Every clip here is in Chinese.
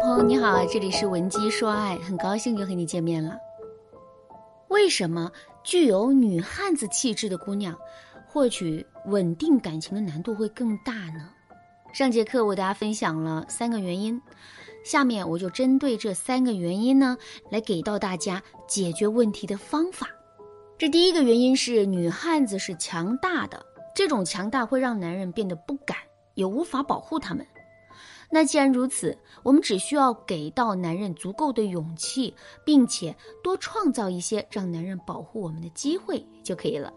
朋友你好，这里是文姬说爱，很高兴又和你见面了。为什么具有女汉子气质的姑娘，获取稳定感情的难度会更大呢？上节课我大家分享了三个原因，下面我就针对这三个原因呢，来给到大家解决问题的方法。这第一个原因是女汉子是强大的，这种强大会让男人变得不敢，也无法保护他们。那既然如此，我们只需要给到男人足够的勇气，并且多创造一些让男人保护我们的机会就可以了。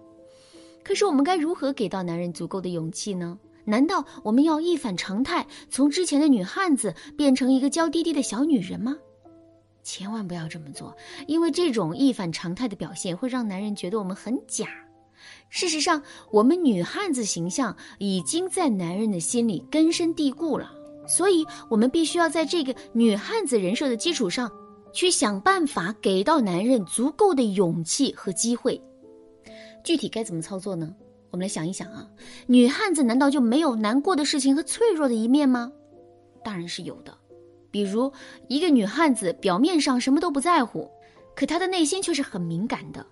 可是我们该如何给到男人足够的勇气呢？难道我们要一反常态，从之前的女汉子变成一个娇滴滴的小女人吗？千万不要这么做，因为这种一反常态的表现会让男人觉得我们很假。事实上，我们女汉子形象已经在男人的心里根深蒂固了。所以，我们必须要在这个女汉子人设的基础上，去想办法给到男人足够的勇气和机会。具体该怎么操作呢？我们来想一想啊，女汉子难道就没有难过的事情和脆弱的一面吗？当然是有的。比如，一个女汉子表面上什么都不在乎，可她的内心却是很敏感的。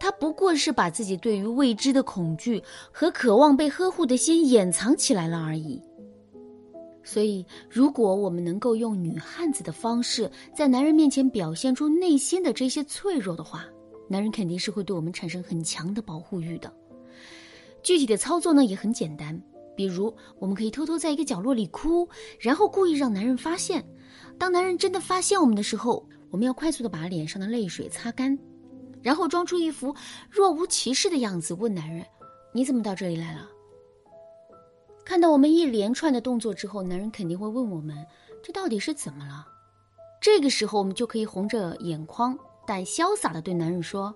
她不过是把自己对于未知的恐惧和渴望被呵护的心掩藏起来了而已。所以，如果我们能够用女汉子的方式，在男人面前表现出内心的这些脆弱的话，男人肯定是会对我们产生很强的保护欲的。具体的操作呢，也很简单，比如我们可以偷偷在一个角落里哭，然后故意让男人发现。当男人真的发现我们的时候，我们要快速的把脸上的泪水擦干，然后装出一副若无其事的样子，问男人：“你怎么到这里来了？”看到我们一连串的动作之后，男人肯定会问我们：“这到底是怎么了？”这个时候，我们就可以红着眼眶，但潇洒的对男人说：“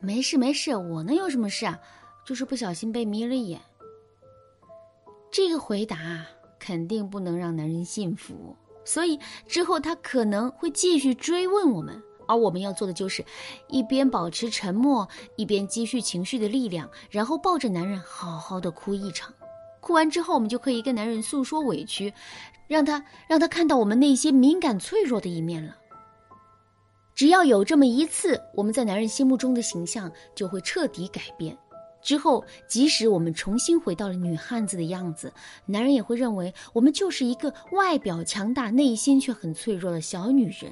没事没事，我能有什么事啊？就是不小心被迷了眼。”这个回答肯定不能让男人信服，所以之后他可能会继续追问我们，而我们要做的就是一边保持沉默，一边积蓄情绪的力量，然后抱着男人好好的哭一场。哭完之后，我们就可以跟男人诉说委屈，让他让他看到我们内心敏感脆弱的一面了。只要有这么一次，我们在男人心目中的形象就会彻底改变。之后，即使我们重新回到了女汉子的样子，男人也会认为我们就是一个外表强大、内心却很脆弱的小女人。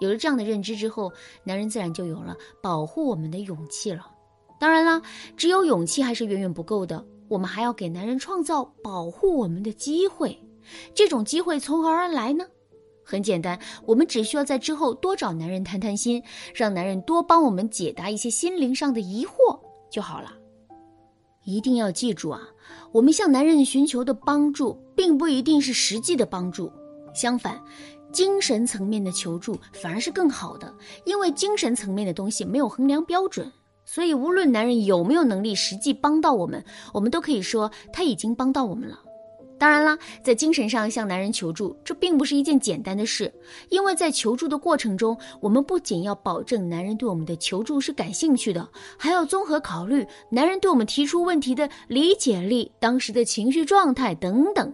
有了这样的认知之后，男人自然就有了保护我们的勇气了。当然啦，只有勇气还是远远不够的。我们还要给男人创造保护我们的机会，这种机会从何而来呢？很简单，我们只需要在之后多找男人谈谈心，让男人多帮我们解答一些心灵上的疑惑就好了。一定要记住啊，我们向男人寻求的帮助，并不一定是实际的帮助，相反，精神层面的求助反而是更好的，因为精神层面的东西没有衡量标准。所以，无论男人有没有能力实际帮到我们，我们都可以说他已经帮到我们了。当然啦，在精神上向男人求助，这并不是一件简单的事，因为在求助的过程中，我们不仅要保证男人对我们的求助是感兴趣的，还要综合考虑男人对我们提出问题的理解力、当时的情绪状态等等。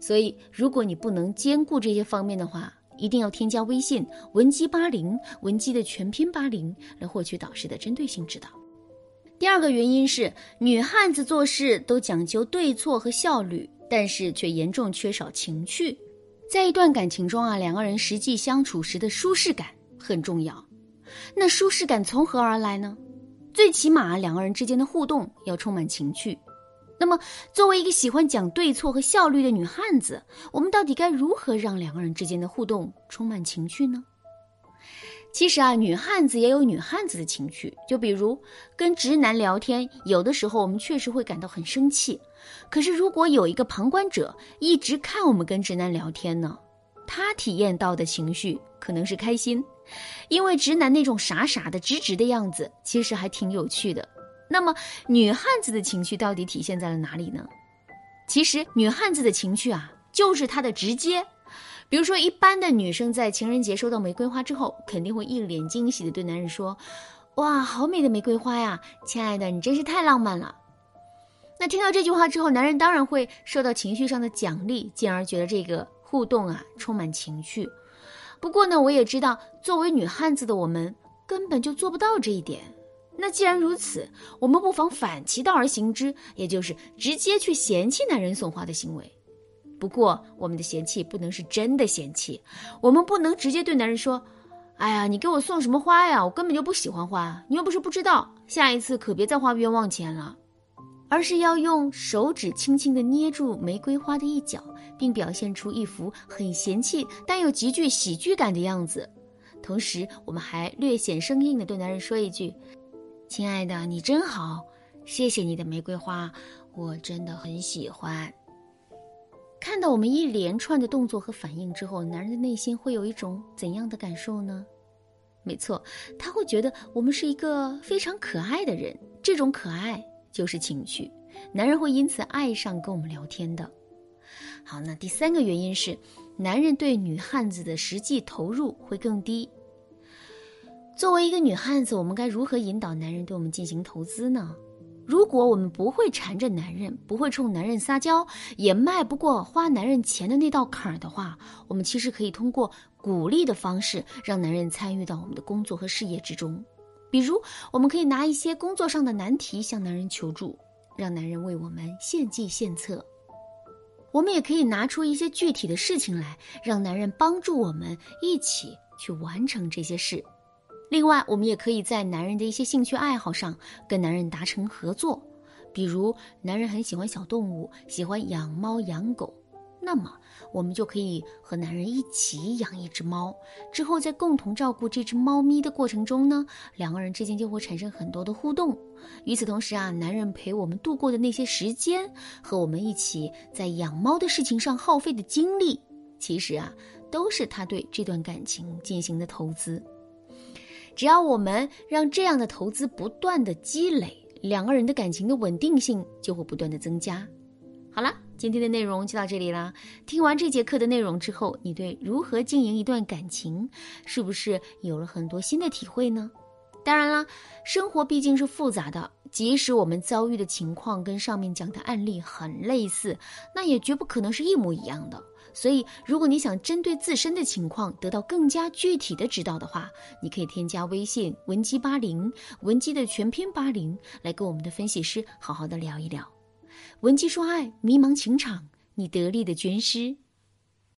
所以，如果你不能兼顾这些方面的话，一定要添加微信文姬八零，文姬的全拼八零，来获取导师的针对性指导。第二个原因是，女汉子做事都讲究对错和效率，但是却严重缺少情趣。在一段感情中啊，两个人实际相处时的舒适感很重要。那舒适感从何而来呢？最起码两个人之间的互动要充满情趣。那么，作为一个喜欢讲对错和效率的女汉子，我们到底该如何让两个人之间的互动充满情趣呢？其实啊，女汉子也有女汉子的情趣。就比如跟直男聊天，有的时候我们确实会感到很生气。可是，如果有一个旁观者一直看我们跟直男聊天呢，他体验到的情绪可能是开心，因为直男那种傻傻的、直直的样子，其实还挺有趣的。那么，女汉子的情绪到底体现在了哪里呢？其实，女汉子的情绪啊，就是她的直接。比如说，一般的女生在情人节收到玫瑰花之后，肯定会一脸惊喜的对男人说：“哇，好美的玫瑰花呀，亲爱的，你真是太浪漫了。”那听到这句话之后，男人当然会受到情绪上的奖励，进而觉得这个互动啊，充满情趣。不过呢，我也知道，作为女汉子的我们根本就做不到这一点。那既然如此，我们不妨反其道而行之，也就是直接去嫌弃男人送花的行为。不过，我们的嫌弃不能是真的嫌弃，我们不能直接对男人说：“哎呀，你给我送什么花呀？我根本就不喜欢花，你又不是不知道，下一次可别再花冤枉钱了。”而是要用手指轻轻地捏住玫瑰花的一角，并表现出一副很嫌弃但又极具喜剧感的样子。同时，我们还略显生硬地对男人说一句：“亲爱的，你真好，谢谢你的玫瑰花，我真的很喜欢。”看到我们一连串的动作和反应之后，男人的内心会有一种怎样的感受呢？没错，他会觉得我们是一个非常可爱的人，这种可爱。就是情趣，男人会因此爱上跟我们聊天的。好，那第三个原因是，男人对女汉子的实际投入会更低。作为一个女汉子，我们该如何引导男人对我们进行投资呢？如果我们不会缠着男人，不会冲男人撒娇，也迈不过花男人钱的那道坎儿的话，我们其实可以通过鼓励的方式，让男人参与到我们的工作和事业之中。比如，我们可以拿一些工作上的难题向男人求助，让男人为我们献计献策；我们也可以拿出一些具体的事情来，让男人帮助我们一起去完成这些事。另外，我们也可以在男人的一些兴趣爱好上跟男人达成合作，比如男人很喜欢小动物，喜欢养猫养狗。那么，我们就可以和男人一起养一只猫，之后在共同照顾这只猫咪的过程中呢，两个人之间就会产生很多的互动。与此同时啊，男人陪我们度过的那些时间，和我们一起在养猫的事情上耗费的精力，其实啊，都是他对这段感情进行的投资。只要我们让这样的投资不断的积累，两个人的感情的稳定性就会不断的增加。好了。今天的内容就到这里啦。听完这节课的内容之后，你对如何经营一段感情，是不是有了很多新的体会呢？当然啦，生活毕竟是复杂的，即使我们遭遇的情况跟上面讲的案例很类似，那也绝不可能是一模一样的。所以，如果你想针对自身的情况得到更加具体的指导的话，你可以添加微信文姬八零，文姬的全拼八零，来跟我们的分析师好好的聊一聊。文姬说爱，迷茫情场，你得力的军师。